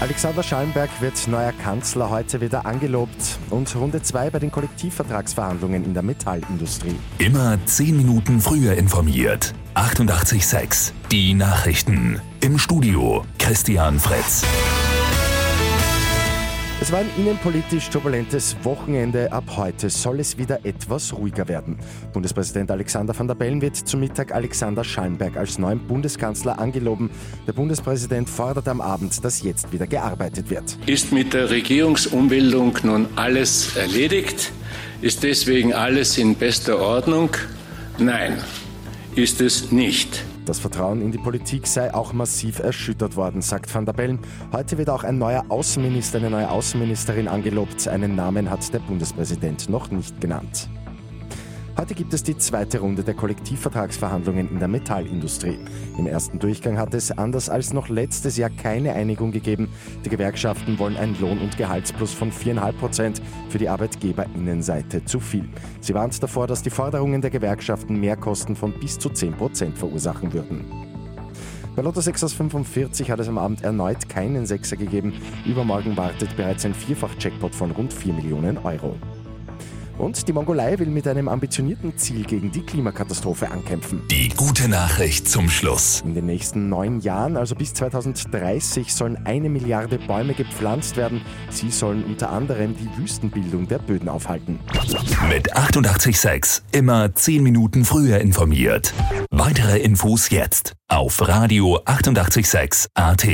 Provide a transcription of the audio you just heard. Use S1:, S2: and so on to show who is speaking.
S1: Alexander Schallenberg wird neuer Kanzler heute wieder angelobt und Runde 2 bei den Kollektivvertragsverhandlungen in der Metallindustrie.
S2: Immer 10 Minuten früher informiert. 88.6 Die Nachrichten. Im Studio Christian Fretz.
S1: Es war ein innenpolitisch turbulentes Wochenende. Ab heute soll es wieder etwas ruhiger werden. Bundespräsident Alexander van der Bellen wird zum Mittag Alexander Schallenberg als neuen Bundeskanzler angeloben. Der Bundespräsident fordert am Abend, dass jetzt wieder gearbeitet wird.
S3: Ist mit der Regierungsumbildung nun alles erledigt? Ist deswegen alles in bester Ordnung? Nein, ist es nicht.
S1: Das Vertrauen in die Politik sei auch massiv erschüttert worden, sagt Van der Bellen. Heute wird auch ein neuer Außenminister, eine neue Außenministerin angelobt. Einen Namen hat der Bundespräsident noch nicht genannt. Heute gibt es die zweite Runde der Kollektivvertragsverhandlungen in der Metallindustrie. Im ersten Durchgang hat es anders als noch letztes Jahr keine Einigung gegeben. Die Gewerkschaften wollen ein Lohn- und Gehaltsplus von 4,5 Prozent für die Arbeitgeberinnenseite zu viel. Sie warnt davor, dass die Forderungen der Gewerkschaften Mehrkosten von bis zu 10 Prozent verursachen würden. Bei Lotto 6 aus 45 hat es am Abend erneut keinen Sechser gegeben. Übermorgen wartet bereits ein Vierfach-Jackpot von rund 4 Millionen Euro. Und die Mongolei will mit einem ambitionierten Ziel gegen die Klimakatastrophe ankämpfen.
S2: Die gute Nachricht zum Schluss.
S1: In den nächsten neun Jahren, also bis 2030, sollen eine Milliarde Bäume gepflanzt werden. Sie sollen unter anderem die Wüstenbildung der Böden aufhalten.
S2: Mit 886 immer 10 Minuten früher informiert. Weitere Infos jetzt auf Radio 886 AT.